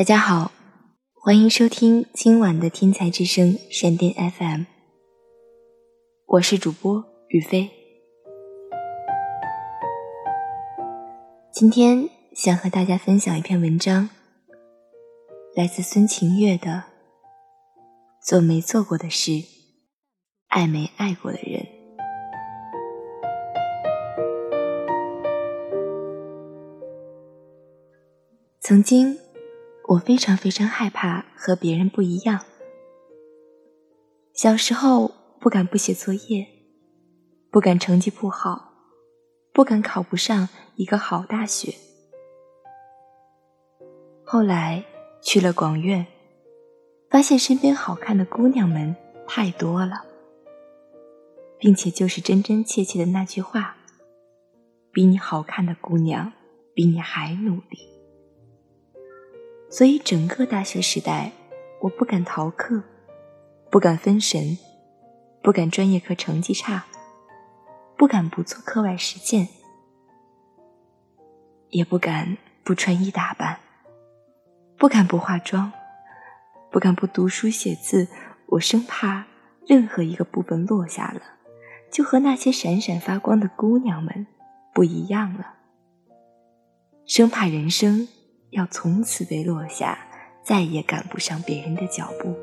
大家好，欢迎收听今晚的天才之声闪电 FM，我是主播雨飞。今天想和大家分享一篇文章，来自孙晴月的《做没做过的事，爱没爱过的人》。曾经。我非常非常害怕和别人不一样。小时候不敢不写作业，不敢成绩不好，不敢考不上一个好大学。后来去了广院，发现身边好看的姑娘们太多了，并且就是真真切切的那句话：比你好看的姑娘，比你还努力。所以，整个大学时代，我不敢逃课，不敢分神，不敢专业课成绩差，不敢不做课外实践，也不敢不穿衣打扮，不敢不化妆，不敢不读书写字。我生怕任何一个部分落下了，就和那些闪闪发光的姑娘们不一样了，生怕人生。要从此被落下，再也赶不上别人的脚步。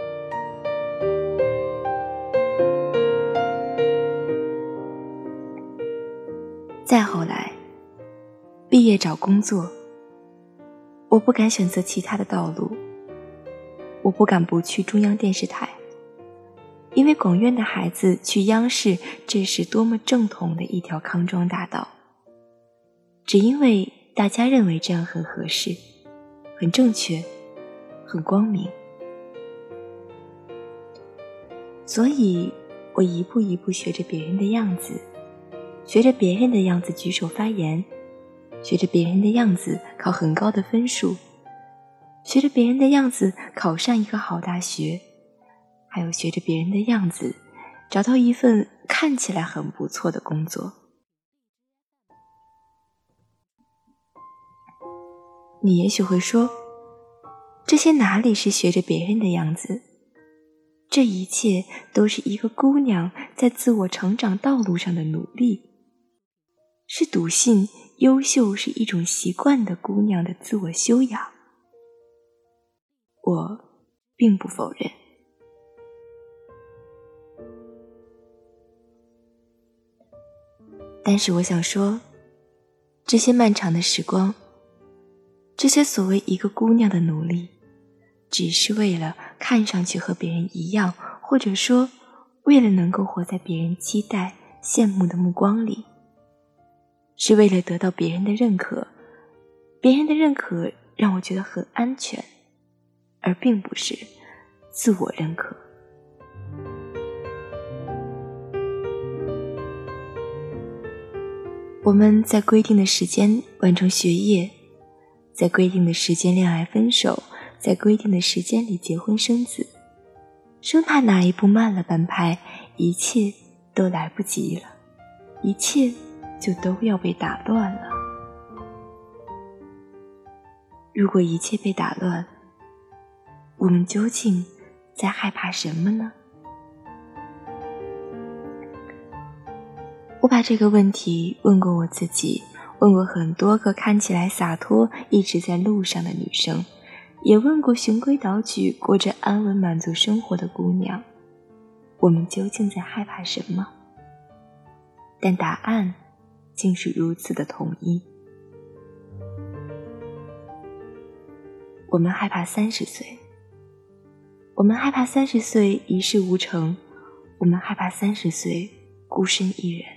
再后来，毕业找工作，我不敢选择其他的道路，我不敢不去中央电视台，因为广院的孩子去央视，这是多么正统的一条康庄大道。只因为大家认为这样很合适。很正确，很光明，所以我一步一步学着别人的样子，学着别人的样子举手发言，学着别人的样子考很高的分数，学着别人的样子考上一个好大学，还有学着别人的样子找到一份看起来很不错的工作。你也许会说，这些哪里是学着别人的样子？这一切都是一个姑娘在自我成长道路上的努力，是笃信优秀是一种习惯的姑娘的自我修养。我并不否认，但是我想说，这些漫长的时光。这些所谓一个姑娘的努力，只是为了看上去和别人一样，或者说，为了能够活在别人期待、羡慕的目光里，是为了得到别人的认可。别人的认可让我觉得很安全，而并不是自我认可。我们在规定的时间完成学业。在规定的时间恋爱分手，在规定的时间里结婚生子，生怕哪一步慢了半拍，一切都来不及了，一切就都要被打乱了。如果一切被打乱，我们究竟在害怕什么呢？我把这个问题问过我自己。问过很多个看起来洒脱、一直在路上的女生，也问过循规蹈矩、过着安稳满足生活的姑娘，我们究竟在害怕什么？但答案竟是如此的统一：我们害怕三十岁，我们害怕三十岁一事无成，我们害怕三十岁孤身一人。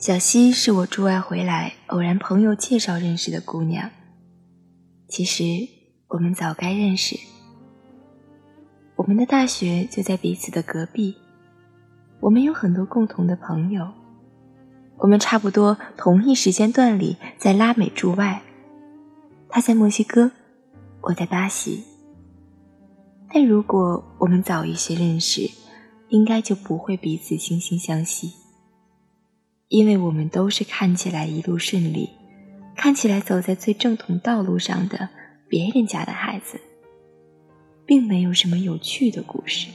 小溪是我驻外回来偶然朋友介绍认识的姑娘。其实我们早该认识，我们的大学就在彼此的隔壁，我们有很多共同的朋友，我们差不多同一时间段里在拉美驻外，他在墨西哥，我在巴西。但如果我们早一些认识，应该就不会彼此惺惺相惜，因为我们都是看起来一路顺利，看起来走在最正统道路上的别人家的孩子，并没有什么有趣的故事。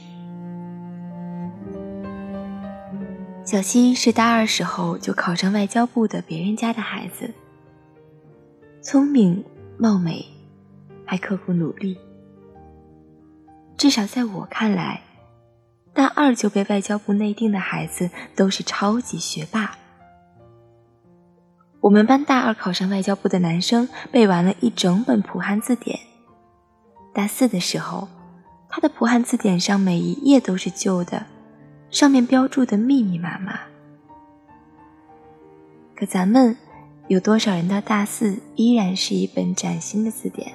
小西是大二时候就考上外交部的别人家的孩子，聪明貌美，还刻苦努力。至少在我看来，大二就被外交部内定的孩子都是超级学霸。我们班大二考上外交部的男生背完了一整本普汉字典，大四的时候，他的普汉字典上每一页都是旧的。上面标注的密密麻麻，可咱们有多少人到大四依然是一本崭新的字典？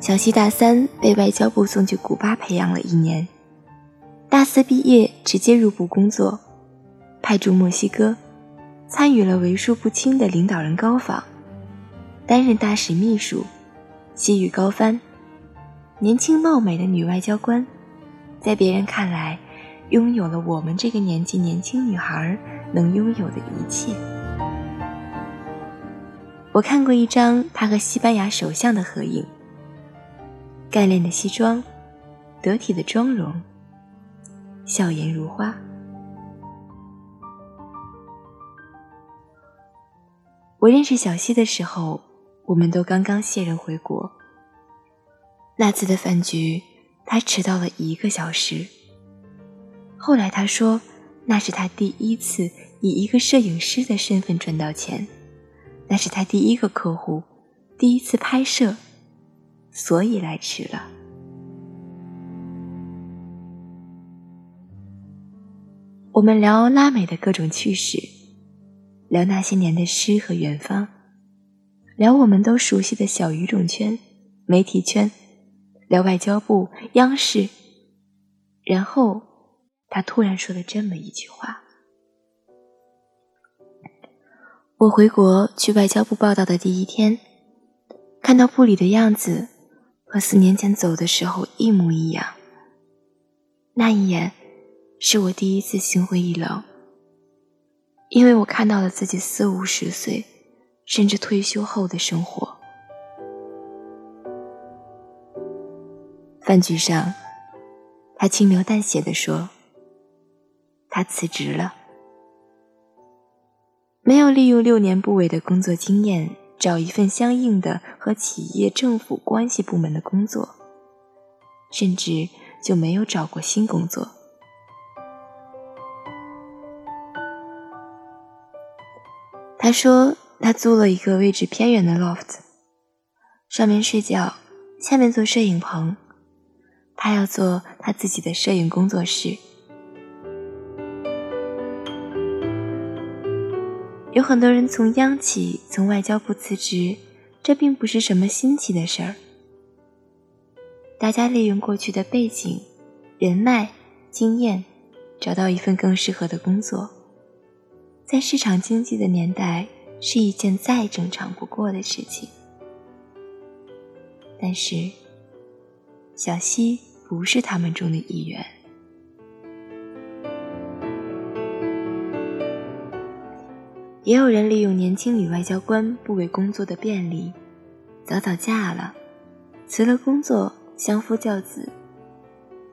小西大三被外交部送去古巴培养了一年，大四毕业直接入部工作，派驻墨西哥，参与了为数不清的领导人高访，担任大使秘书，西语高翻，年轻貌美的女外交官。在别人看来，拥有了我们这个年纪年轻女孩能拥有的一切。我看过一张她和西班牙首相的合影，干练的西装，得体的妆容，笑颜如花。我认识小西的时候，我们都刚刚卸任回国。那次的饭局。他迟到了一个小时。后来他说，那是他第一次以一个摄影师的身份赚到钱，那是他第一个客户，第一次拍摄，所以来迟了。我们聊拉美的各种趣事，聊那些年的诗和远方，聊我们都熟悉的小语种圈、媒体圈。聊外交部、央视，然后他突然说了这么一句话：“我回国去外交部报道的第一天，看到部里的样子和四年前走的时候一模一样。那一眼，是我第一次心灰意冷，因为我看到了自己四五十岁，甚至退休后的生活。”饭局上，他轻描淡写的说：“他辞职了，没有利用六年部委的工作经验找一份相应的和企业政府关系部门的工作，甚至就没有找过新工作。”他说：“他租了一个位置偏远的 loft，上面睡觉，下面做摄影棚。”他要做他自己的摄影工作室。有很多人从央企、从外交部辞职，这并不是什么新奇的事儿。大家利用过去的背景、人脉、经验，找到一份更适合的工作，在市场经济的年代，是一件再正常不过的事情。但是，小西。不是他们中的一员。也有人利用年轻女外交官不为工作的便利，早早嫁了，辞了工作，相夫教子，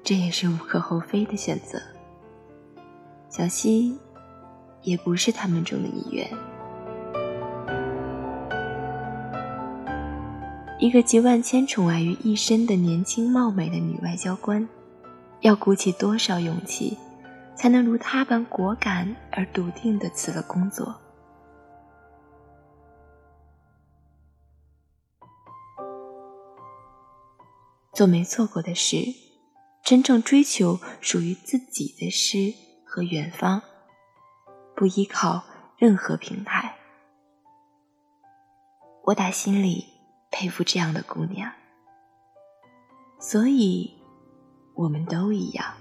这也是无可厚非的选择。小西也不是他们中的一员。一个集万千宠爱于一身的年轻貌美的女外交官，要鼓起多少勇气，才能如她般果敢而笃定地辞了工作？做没做过的事，真正追求属于自己的诗和远方，不依靠任何平台。我打心里。佩服这样的姑娘，所以我们都一样，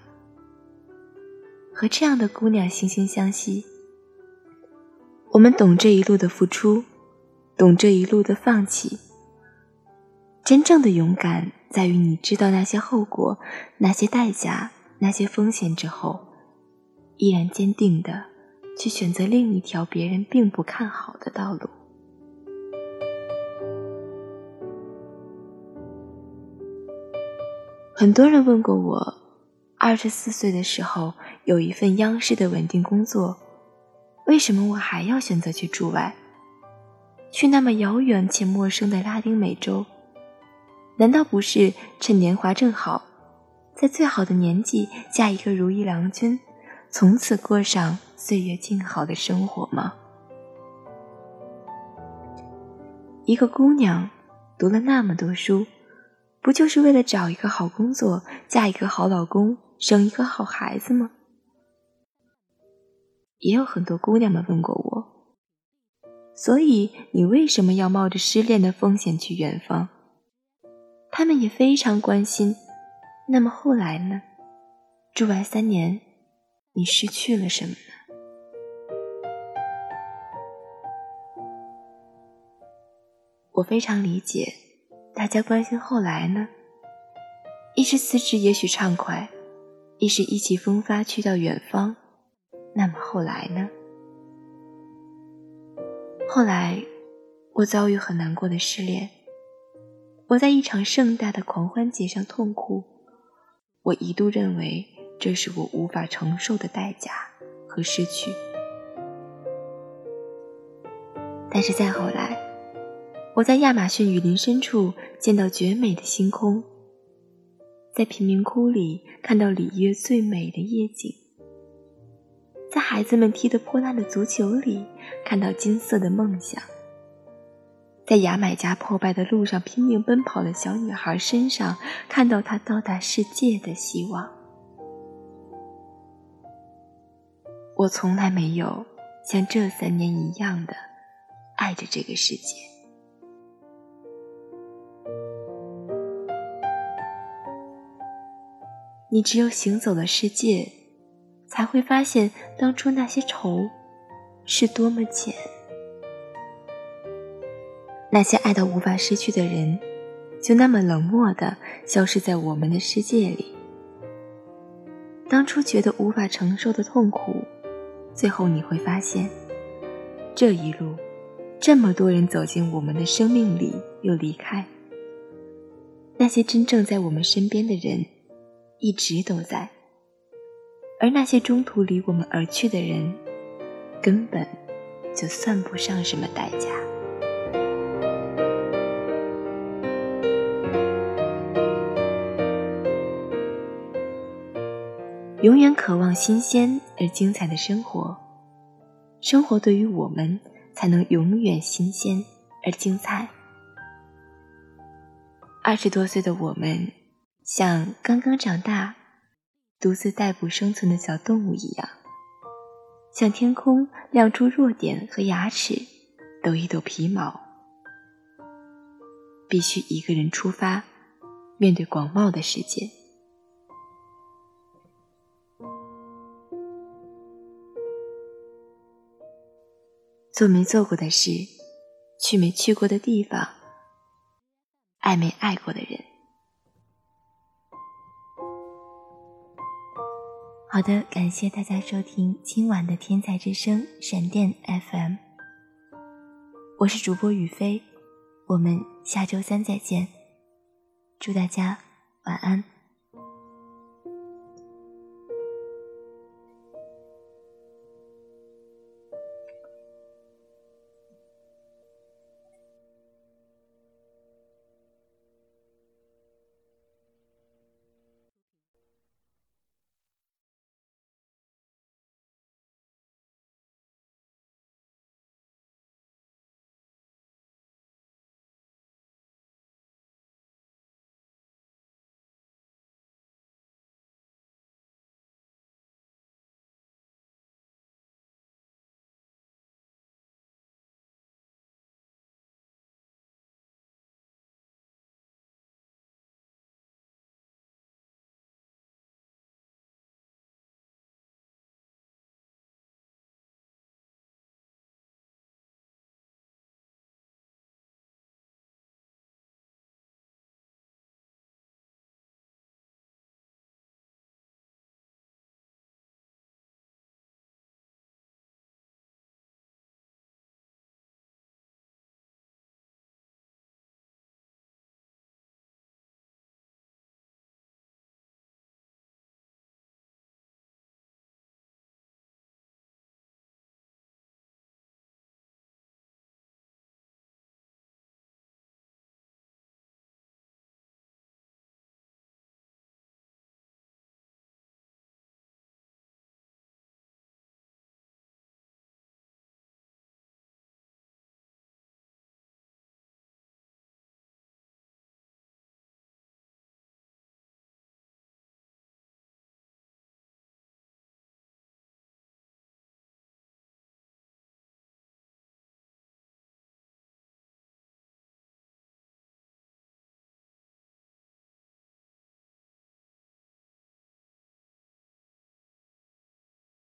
和这样的姑娘惺惺相惜。我们懂这一路的付出，懂这一路的放弃，真正的勇敢在于你知道那些后果、那些代价、那些风险之后，依然坚定的去选择另一条别人并不看好的道路。很多人问过我，二十四岁的时候有一份央视的稳定工作，为什么我还要选择去驻外，去那么遥远且陌生的拉丁美洲？难道不是趁年华正好，在最好的年纪嫁一个如意郎君，从此过上岁月静好的生活吗？一个姑娘读了那么多书。不就是为了找一个好工作，嫁一个好老公，生一个好孩子吗？也有很多姑娘们问过我，所以你为什么要冒着失恋的风险去远方？他们也非常关心。那么后来呢？住完三年，你失去了什么我非常理解。大家关心后来呢？一是辞职也许畅快，一是意气风发去到远方。那么后来呢？后来，我遭遇很难过的失恋。我在一场盛大的狂欢节上痛哭。我一度认为这是我无法承受的代价和失去。但是再后来。我在亚马逊雨林深处见到绝美的星空，在贫民窟里看到里约最美的夜景，在孩子们踢得破烂的足球里看到金色的梦想，在牙买加破败的路上拼命奔跑的小女孩身上看到她到达世界的希望。我从来没有像这三年一样的爱着这个世界。你只有行走了世界，才会发现当初那些愁是多么浅。那些爱到无法失去的人，就那么冷漠的消失在我们的世界里。当初觉得无法承受的痛苦，最后你会发现，这一路，这么多人走进我们的生命里又离开。那些真正在我们身边的人。一直都在，而那些中途离我们而去的人，根本就算不上什么代价。永远渴望新鲜而精彩的生活，生活对于我们才能永远新鲜而精彩。二十多岁的我们。像刚刚长大、独自逮捕生存的小动物一样，向天空亮出弱点和牙齿，抖一抖皮毛。必须一个人出发，面对广袤的世界。做没做过的事，去没去过的地方，爱没爱过的人。好的，感谢大家收听今晚的天才之声闪电 FM，我是主播雨飞，我们下周三再见，祝大家晚安。